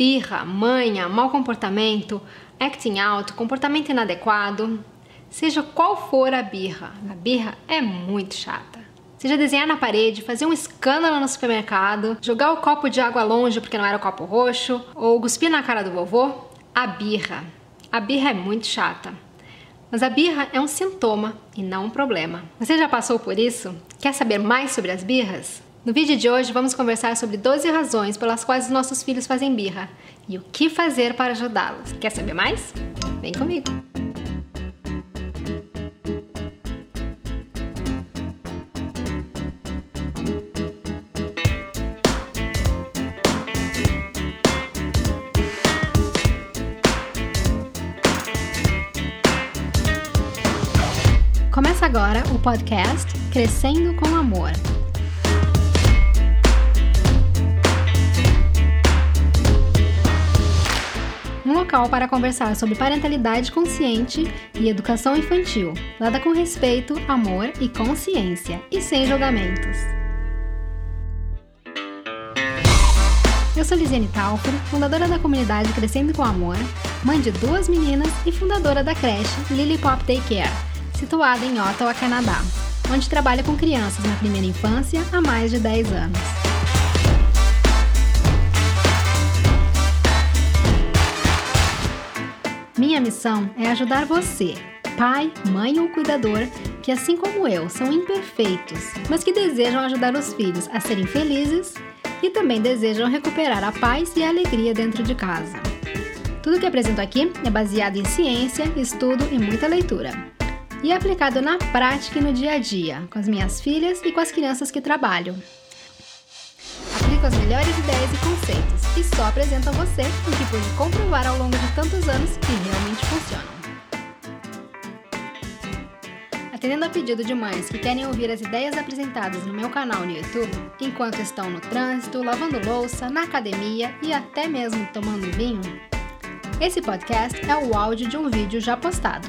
birra, manha, mau comportamento, acting out, comportamento inadequado. Seja qual for a birra, a birra é muito chata. Seja desenhar na parede, fazer um escândalo no supermercado, jogar o copo de água longe porque não era o copo roxo, ou cuspir na cara do vovô, a birra. A birra é muito chata. Mas a birra é um sintoma e não um problema. Você já passou por isso? Quer saber mais sobre as birras? No vídeo de hoje vamos conversar sobre 12 razões pelas quais os nossos filhos fazem birra e o que fazer para ajudá-los. Quer saber mais? Vem comigo! Começa agora o podcast Crescendo com Amor. Local para conversar sobre parentalidade consciente e educação infantil, dada com respeito, amor e consciência, e sem julgamentos. Eu sou Lisiane Talfer, fundadora da comunidade Crescendo com Amor, mãe de duas meninas e fundadora da creche Lily Pop Daycare, situada em Ottawa, Canadá, onde trabalha com crianças na primeira infância há mais de 10 anos. Minha missão é ajudar você, pai, mãe ou cuidador, que assim como eu são imperfeitos, mas que desejam ajudar os filhos a serem felizes e também desejam recuperar a paz e a alegria dentro de casa. Tudo que apresento aqui é baseado em ciência, estudo e muita leitura. E é aplicado na prática e no dia a dia, com as minhas filhas e com as crianças que trabalho. Aplico as melhores ideias e conceitos e só apresento a você o que pude comprovar ao longo de tantos anos que realmente funcionam. Atendendo a pedido de mães que querem ouvir as ideias apresentadas no meu canal no YouTube, enquanto estão no trânsito, lavando louça, na academia e até mesmo tomando vinho, esse podcast é o áudio de um vídeo já postado.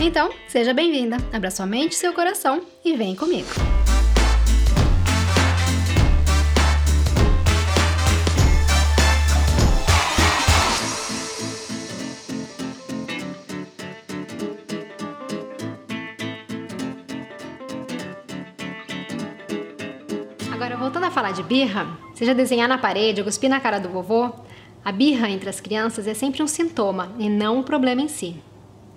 Então, seja bem-vinda, abra sua mente e seu coração e vem comigo! Voltando a falar de birra, seja desenhar na parede ou cuspir na cara do vovô, a birra entre as crianças é sempre um sintoma e não um problema em si.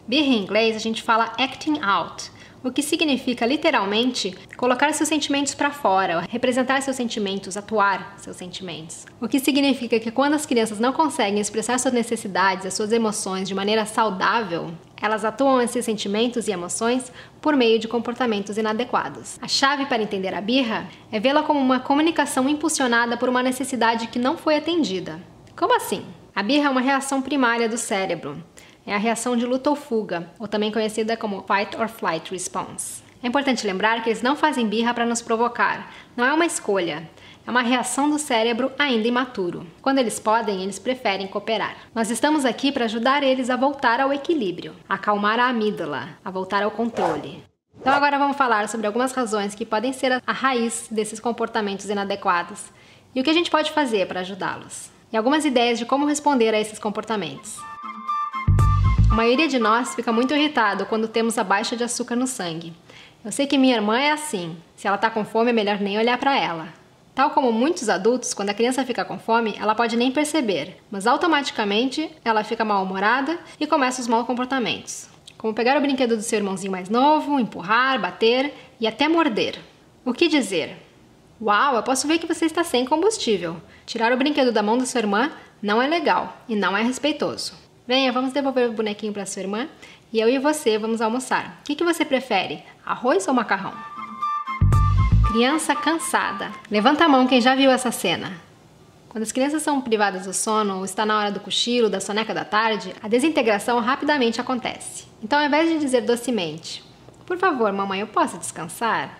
Birra em inglês a gente fala acting out, o que significa literalmente colocar seus sentimentos para fora, representar seus sentimentos, atuar seus sentimentos. O que significa que quando as crianças não conseguem expressar suas necessidades, as suas emoções de maneira saudável, elas atuam esses sentimentos e emoções por meio de comportamentos inadequados. A chave para entender a birra é vê-la como uma comunicação impulsionada por uma necessidade que não foi atendida. Como assim? A birra é uma reação primária do cérebro é a reação de luta ou fuga, ou também conhecida como fight or flight response. É importante lembrar que eles não fazem birra para nos provocar, não é uma escolha. É uma reação do cérebro ainda imaturo. Quando eles podem, eles preferem cooperar. Nós estamos aqui para ajudar eles a voltar ao equilíbrio, a acalmar a amígdala, a voltar ao controle. Então agora vamos falar sobre algumas razões que podem ser a raiz desses comportamentos inadequados e o que a gente pode fazer para ajudá-los. E algumas ideias de como responder a esses comportamentos. A maioria de nós fica muito irritado quando temos a baixa de açúcar no sangue. Eu sei que minha irmã é assim. Se ela tá com fome, é melhor nem olhar para ela. Tal como muitos adultos, quando a criança fica com fome, ela pode nem perceber, mas automaticamente ela fica mal-humorada e começa os maus comportamentos. Como pegar o brinquedo do seu irmãozinho mais novo, empurrar, bater e até morder. O que dizer? Uau, eu posso ver que você está sem combustível. Tirar o brinquedo da mão da sua irmã não é legal e não é respeitoso. Venha, vamos devolver o bonequinho para sua irmã e eu e você vamos almoçar. O que, que você prefere, arroz ou macarrão? Criança cansada. Levanta a mão quem já viu essa cena. Quando as crianças são privadas do sono ou está na hora do cochilo, da soneca da tarde, a desintegração rapidamente acontece. Então, ao invés de dizer docemente, por favor, mamãe, eu posso descansar?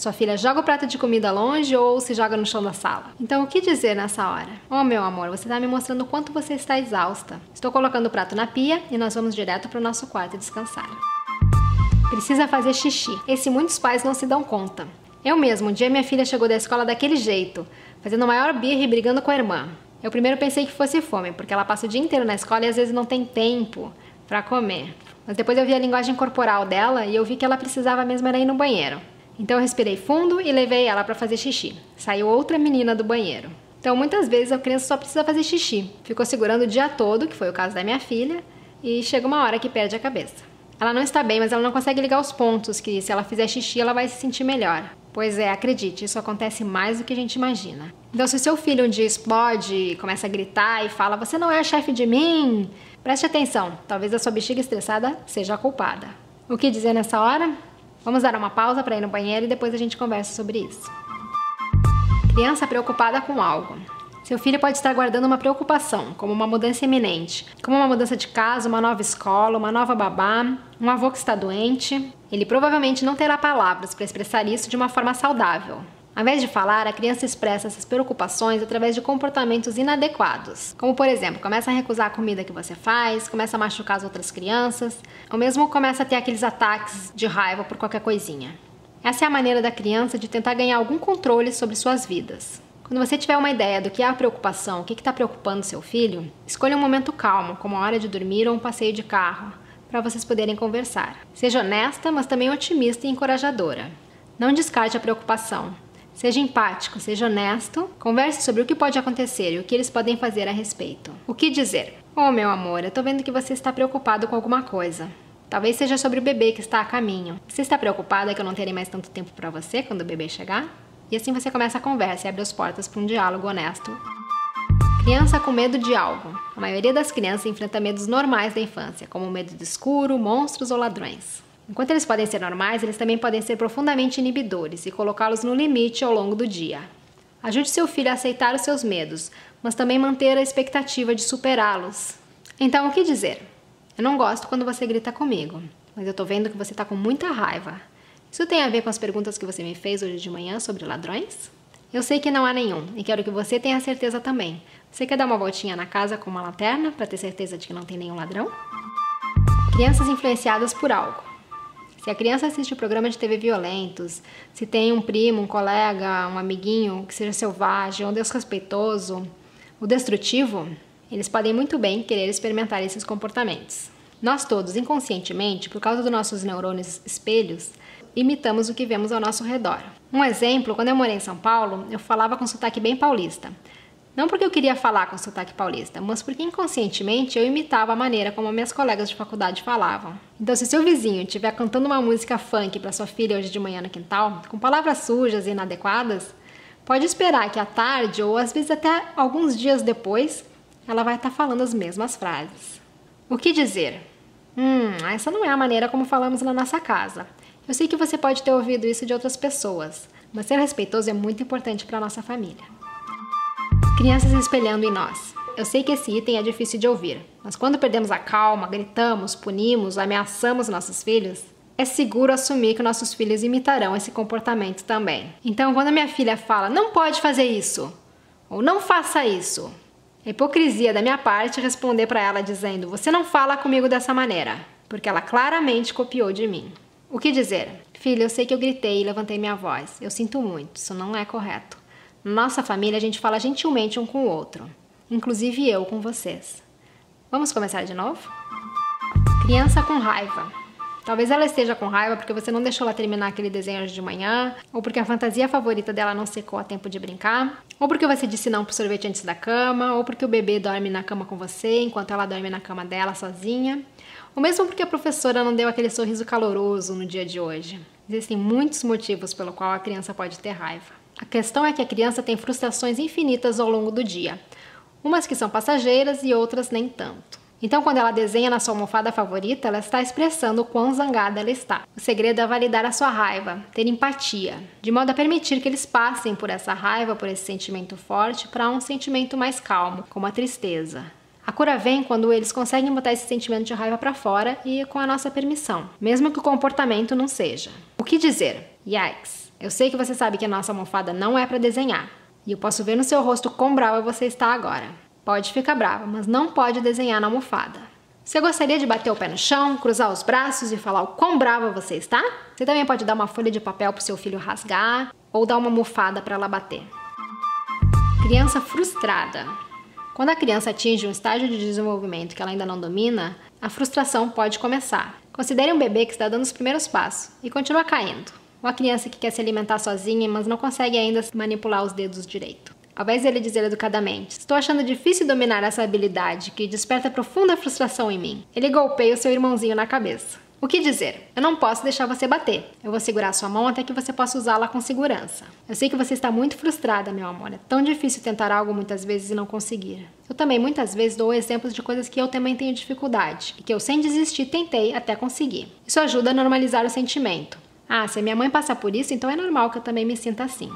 Sua filha joga o prato de comida longe ou se joga no chão da sala. Então, o que dizer nessa hora? Oh, meu amor, você está me mostrando o quanto você está exausta. Estou colocando o prato na pia e nós vamos direto para o nosso quarto descansar. Precisa fazer xixi. Esse muitos pais não se dão conta. Eu mesmo, um dia minha filha chegou da escola daquele jeito, fazendo maior birra e brigando com a irmã. Eu primeiro pensei que fosse fome, porque ela passa o dia inteiro na escola e às vezes não tem tempo para comer. Mas depois eu vi a linguagem corporal dela e eu vi que ela precisava mesmo era ir no banheiro. Então eu respirei fundo e levei ela para fazer xixi. Saiu outra menina do banheiro. Então muitas vezes a criança só precisa fazer xixi. Ficou segurando o dia todo, que foi o caso da minha filha, e chega uma hora que perde a cabeça. Ela não está bem, mas ela não consegue ligar os pontos que se ela fizer xixi ela vai se sentir melhor. Pois é, acredite, isso acontece mais do que a gente imagina. Então, se o seu filho um dia explode, começa a gritar e fala: Você não é chefe de mim, preste atenção, talvez a sua bexiga estressada seja a culpada. O que dizer nessa hora? Vamos dar uma pausa para ir no banheiro e depois a gente conversa sobre isso. Criança preocupada com algo. Seu filho pode estar guardando uma preocupação, como uma mudança iminente, como uma mudança de casa, uma nova escola, uma nova babá, um avô que está doente. Ele provavelmente não terá palavras para expressar isso de uma forma saudável. Ao invés de falar, a criança expressa essas preocupações através de comportamentos inadequados, como por exemplo, começa a recusar a comida que você faz, começa a machucar as outras crianças, ou mesmo começa a ter aqueles ataques de raiva por qualquer coisinha. Essa é a maneira da criança de tentar ganhar algum controle sobre suas vidas. Quando você tiver uma ideia do que é a preocupação, o que está preocupando seu filho, escolha um momento calmo, como a hora de dormir ou um passeio de carro, para vocês poderem conversar. Seja honesta, mas também otimista e encorajadora. Não descarte a preocupação. Seja empático, seja honesto, converse sobre o que pode acontecer e o que eles podem fazer a respeito. O que dizer? Oh, meu amor, eu tô vendo que você está preocupado com alguma coisa. Talvez seja sobre o bebê que está a caminho. Você está preocupada que eu não terei mais tanto tempo para você quando o bebê chegar? E assim você começa a conversa e abre as portas para um diálogo honesto. Criança com medo de algo. A maioria das crianças enfrenta medos normais da infância, como medo do escuro, monstros ou ladrões. Enquanto eles podem ser normais, eles também podem ser profundamente inibidores e colocá-los no limite ao longo do dia. Ajude seu filho a aceitar os seus medos, mas também manter a expectativa de superá-los. Então, o que dizer? Eu não gosto quando você grita comigo, mas eu tô vendo que você tá com muita raiva. Isso tem a ver com as perguntas que você me fez hoje de manhã sobre ladrões? Eu sei que não há nenhum e quero que você tenha certeza também. Você quer dar uma voltinha na casa com uma lanterna para ter certeza de que não tem nenhum ladrão? Crianças influenciadas por algo. Se a criança assiste programa de TV violentos, se tem um primo, um colega, um amiguinho que seja selvagem ou desrespeitoso, o destrutivo, eles podem muito bem querer experimentar esses comportamentos. Nós todos, inconscientemente, por causa dos nossos neurônios espelhos, imitamos o que vemos ao nosso redor. Um exemplo, quando eu morei em São Paulo, eu falava com sotaque bem paulista. Não porque eu queria falar com sotaque paulista, mas porque inconscientemente eu imitava a maneira como minhas colegas de faculdade falavam. Então, se seu vizinho estiver cantando uma música funk para sua filha hoje de manhã no quintal, com palavras sujas e inadequadas, pode esperar que à tarde ou às vezes até alguns dias depois ela vai estar falando as mesmas frases. O que dizer? Hum, essa não é a maneira como falamos na nossa casa. Eu sei que você pode ter ouvido isso de outras pessoas, mas ser respeitoso é muito importante para nossa família. Crianças espelhando em nós. Eu sei que esse item é difícil de ouvir, mas quando perdemos a calma, gritamos, punimos, ameaçamos nossos filhos, é seguro assumir que nossos filhos imitarão esse comportamento também. Então, quando minha filha fala, não pode fazer isso, ou não faça isso, é hipocrisia da minha parte responder para ela dizendo, você não fala comigo dessa maneira, porque ela claramente copiou de mim. O que dizer? Filha, eu sei que eu gritei e levantei minha voz. Eu sinto muito, isso não é correto. Nossa família, a gente fala gentilmente um com o outro, inclusive eu com vocês. Vamos começar de novo? Criança com raiva. Talvez ela esteja com raiva porque você não deixou ela terminar aquele desenho hoje de manhã, ou porque a fantasia favorita dela não secou a tempo de brincar, ou porque você disse não pro sorvete antes da cama, ou porque o bebê dorme na cama com você enquanto ela dorme na cama dela sozinha, ou mesmo porque a professora não deu aquele sorriso caloroso no dia de hoje. Existem muitos motivos pelo qual a criança pode ter raiva. A questão é que a criança tem frustrações infinitas ao longo do dia, umas que são passageiras e outras nem tanto. Então, quando ela desenha na sua almofada favorita, ela está expressando o quão zangada ela está. O segredo é validar a sua raiva, ter empatia, de modo a permitir que eles passem por essa raiva, por esse sentimento forte, para um sentimento mais calmo, como a tristeza, a cura vem quando eles conseguem botar esse sentimento de raiva para fora e com a nossa permissão, mesmo que o comportamento não seja. O que dizer? Yikes! Eu sei que você sabe que a nossa almofada não é para desenhar, e eu posso ver no seu rosto quão brava você está agora. Pode ficar brava, mas não pode desenhar na almofada. Você gostaria de bater o pé no chão, cruzar os braços e falar o quão brava você está? Você também pode dar uma folha de papel para seu filho rasgar ou dar uma almofada para ela bater. Criança frustrada. Quando a criança atinge um estágio de desenvolvimento que ela ainda não domina, a frustração pode começar. Considere um bebê que está dando os primeiros passos e continua caindo. Ou a criança que quer se alimentar sozinha, mas não consegue ainda manipular os dedos direito. Ao invés dele dizer educadamente: Estou achando difícil dominar essa habilidade que desperta profunda frustração em mim, ele golpeia o seu irmãozinho na cabeça. O que dizer? Eu não posso deixar você bater. Eu vou segurar sua mão até que você possa usá-la com segurança. Eu sei que você está muito frustrada, meu amor. É tão difícil tentar algo muitas vezes e não conseguir. Eu também muitas vezes dou exemplos de coisas que eu também tenho dificuldade e que eu sem desistir tentei até conseguir. Isso ajuda a normalizar o sentimento. Ah, se a minha mãe passa por isso, então é normal que eu também me sinta assim.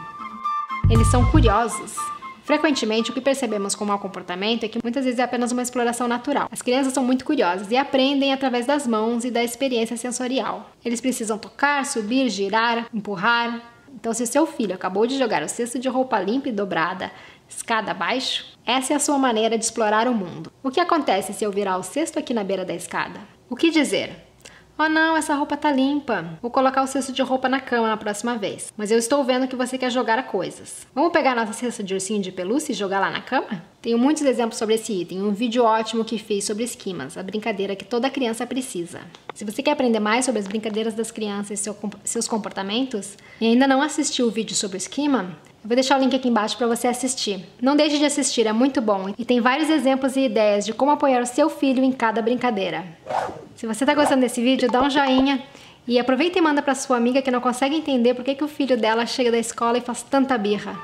Eles são curiosos. Frequentemente, o que percebemos com mau comportamento é que muitas vezes é apenas uma exploração natural. As crianças são muito curiosas e aprendem através das mãos e da experiência sensorial. Eles precisam tocar, subir, girar, empurrar. Então, se seu filho acabou de jogar o cesto de roupa limpa e dobrada escada abaixo, essa é a sua maneira de explorar o mundo. O que acontece se eu virar o cesto aqui na beira da escada? O que dizer? Oh não, essa roupa tá limpa. Vou colocar o cesto de roupa na cama na próxima vez. Mas eu estou vendo que você quer jogar coisas. Vamos pegar nossa cesta de ursinho de pelúcia e jogar lá na cama? Tenho muitos exemplos sobre esse item, um vídeo ótimo que fiz sobre esquimas, a brincadeira que toda criança precisa. Se você quer aprender mais sobre as brincadeiras das crianças e seu, seus comportamentos, e ainda não assistiu o vídeo sobre esquima, eu vou deixar o link aqui embaixo para você assistir. Não deixe de assistir, é muito bom e tem vários exemplos e ideias de como apoiar o seu filho em cada brincadeira. Se você está gostando desse vídeo, dá um joinha e aproveita e manda para sua amiga que não consegue entender por que, que o filho dela chega da escola e faz tanta birra.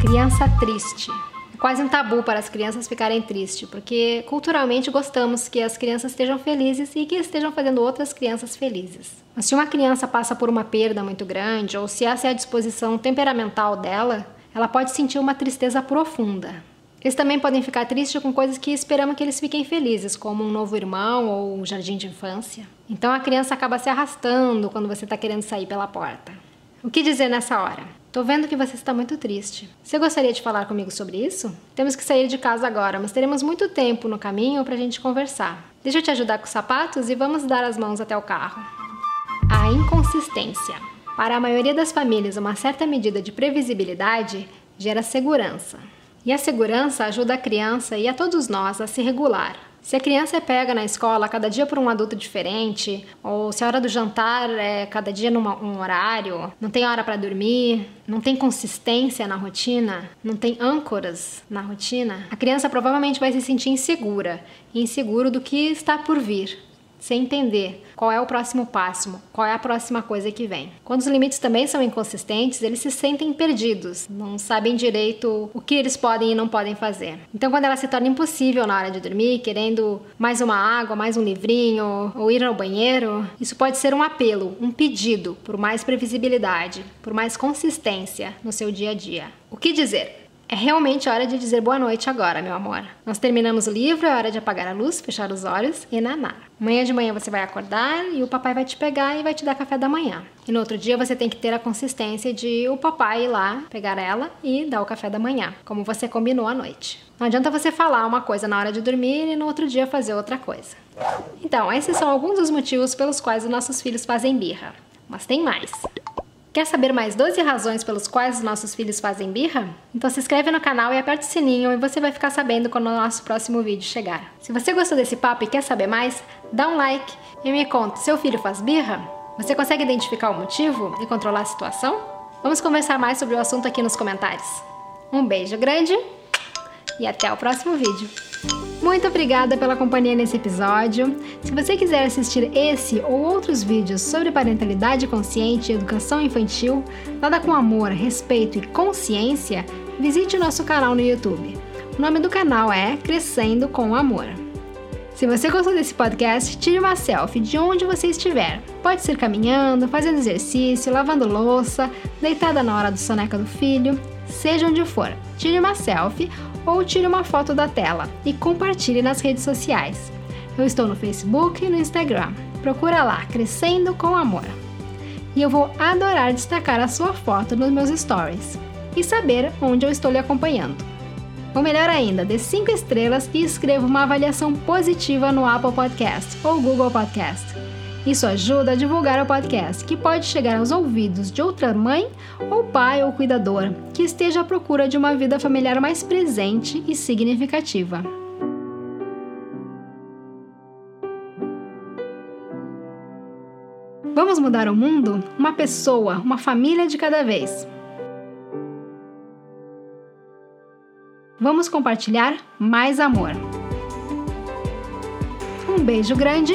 Criança triste. É quase um tabu para as crianças ficarem tristes, porque culturalmente gostamos que as crianças estejam felizes e que estejam fazendo outras crianças felizes. Mas se uma criança passa por uma perda muito grande, ou se essa é a disposição temperamental dela, ela pode sentir uma tristeza profunda. Eles também podem ficar tristes com coisas que esperamos que eles fiquem felizes, como um novo irmão ou um jardim de infância. Então a criança acaba se arrastando quando você está querendo sair pela porta. O que dizer nessa hora? Tô vendo que você está muito triste. Você gostaria de falar comigo sobre isso? Temos que sair de casa agora, mas teremos muito tempo no caminho para a gente conversar. Deixa eu te ajudar com os sapatos e vamos dar as mãos até o carro. A inconsistência. Para a maioria das famílias, uma certa medida de previsibilidade gera segurança. E a segurança ajuda a criança e a todos nós a se regular, se a criança é pega na escola cada dia por um adulto diferente, ou se a hora do jantar é cada dia num um horário, não tem hora para dormir, não tem consistência na rotina, não tem âncoras na rotina, a criança provavelmente vai se sentir insegura, inseguro do que está por vir sem entender qual é o próximo passo, qual é a próxima coisa que vem. Quando os limites também são inconsistentes, eles se sentem perdidos, não sabem direito o que eles podem e não podem fazer. Então, quando ela se torna impossível na hora de dormir, querendo mais uma água, mais um livrinho ou ir ao banheiro, isso pode ser um apelo, um pedido por mais previsibilidade, por mais consistência no seu dia a dia. O que dizer? É realmente hora de dizer boa noite agora, meu amor. Nós terminamos o livro, é hora de apagar a luz, fechar os olhos e nanar. Amanhã de manhã você vai acordar e o papai vai te pegar e vai te dar café da manhã. E no outro dia você tem que ter a consistência de o papai ir lá, pegar ela e dar o café da manhã, como você combinou à noite. Não adianta você falar uma coisa na hora de dormir e no outro dia fazer outra coisa. Então, esses são alguns dos motivos pelos quais os nossos filhos fazem birra. Mas tem mais. Quer saber mais 12 razões pelos quais os nossos filhos fazem birra? Então se inscreve no canal e aperte o sininho e você vai ficar sabendo quando o nosso próximo vídeo chegar. Se você gostou desse papo e quer saber mais, dá um like e me conta, seu filho faz birra? Você consegue identificar o motivo e controlar a situação? Vamos conversar mais sobre o assunto aqui nos comentários. Um beijo grande e até o próximo vídeo. Muito obrigada pela companhia nesse episódio. Se você quiser assistir esse ou outros vídeos sobre parentalidade consciente e educação infantil, dada com amor, respeito e consciência, visite o nosso canal no YouTube. O nome do canal é Crescendo com Amor. Se você gostou desse podcast, tire uma selfie de onde você estiver. Pode ser caminhando, fazendo exercício, lavando louça, deitada na hora do soneca do filho, seja onde for. Tire uma selfie ou tire uma foto da tela e compartilhe nas redes sociais. Eu estou no Facebook e no Instagram. Procura lá, Crescendo com Amor. E eu vou adorar destacar a sua foto nos meus stories e saber onde eu estou lhe acompanhando. Ou melhor ainda, dê 5 estrelas e escreva uma avaliação positiva no Apple Podcast ou Google Podcast. Isso ajuda a divulgar o podcast, que pode chegar aos ouvidos de outra mãe ou pai ou cuidador que esteja à procura de uma vida familiar mais presente e significativa. Vamos mudar o mundo? Uma pessoa, uma família de cada vez. Vamos compartilhar mais amor. Um beijo grande